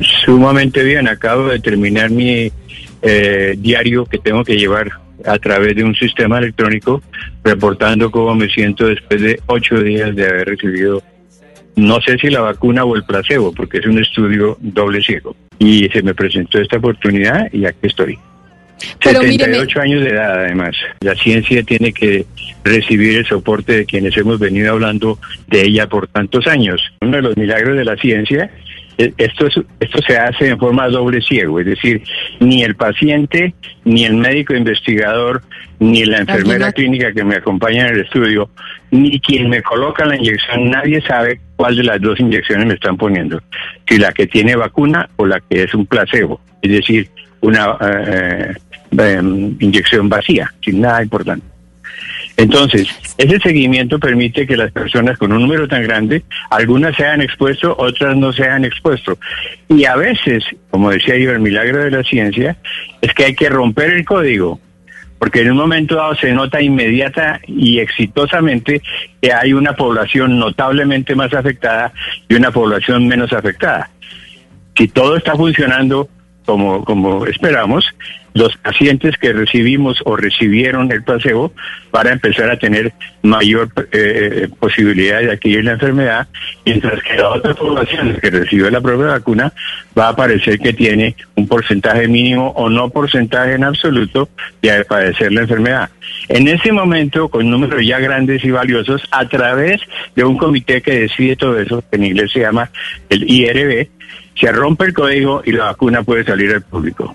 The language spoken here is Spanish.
Sumamente bien. Acabo de terminar mi eh, diario que tengo que llevar a través de un sistema electrónico reportando cómo me siento después de ocho días de haber recibido no sé si la vacuna o el placebo, porque es un estudio doble ciego. Y se me presentó esta oportunidad y aquí estoy. Pero 78 años de edad, además. La ciencia tiene que recibir el soporte de quienes hemos venido hablando de ella por tantos años. Uno de los milagros de la ciencia, esto, es- esto se hace en forma doble ciego, es decir, ni el paciente, ni el médico investigador, ni la enfermera clínica que me acompaña en el estudio, ni quien me coloca la inyección, nadie sabe cuál de las dos inyecciones me están poniendo, si la que tiene vacuna o la que es un placebo, es decir, una eh, eh, inyección vacía, sin nada importante. Entonces, ese seguimiento permite que las personas con un número tan grande, algunas se hayan expuesto, otras no se hayan expuesto. Y a veces, como decía yo, el milagro de la ciencia es que hay que romper el código, porque en un momento dado se nota inmediata y exitosamente que hay una población notablemente más afectada y una población menos afectada. Si todo está funcionando como, como esperamos, los pacientes que recibimos o recibieron el placebo van a empezar a tener mayor eh, posibilidad de adquirir la enfermedad, mientras que la otra población que recibió la propia vacuna va a parecer que tiene un porcentaje mínimo o no porcentaje en absoluto de padecer la enfermedad. En ese momento, con números ya grandes y valiosos, a través de un comité que decide todo eso, que en inglés se llama el IRB, se rompe el código y la vacuna puede salir al público.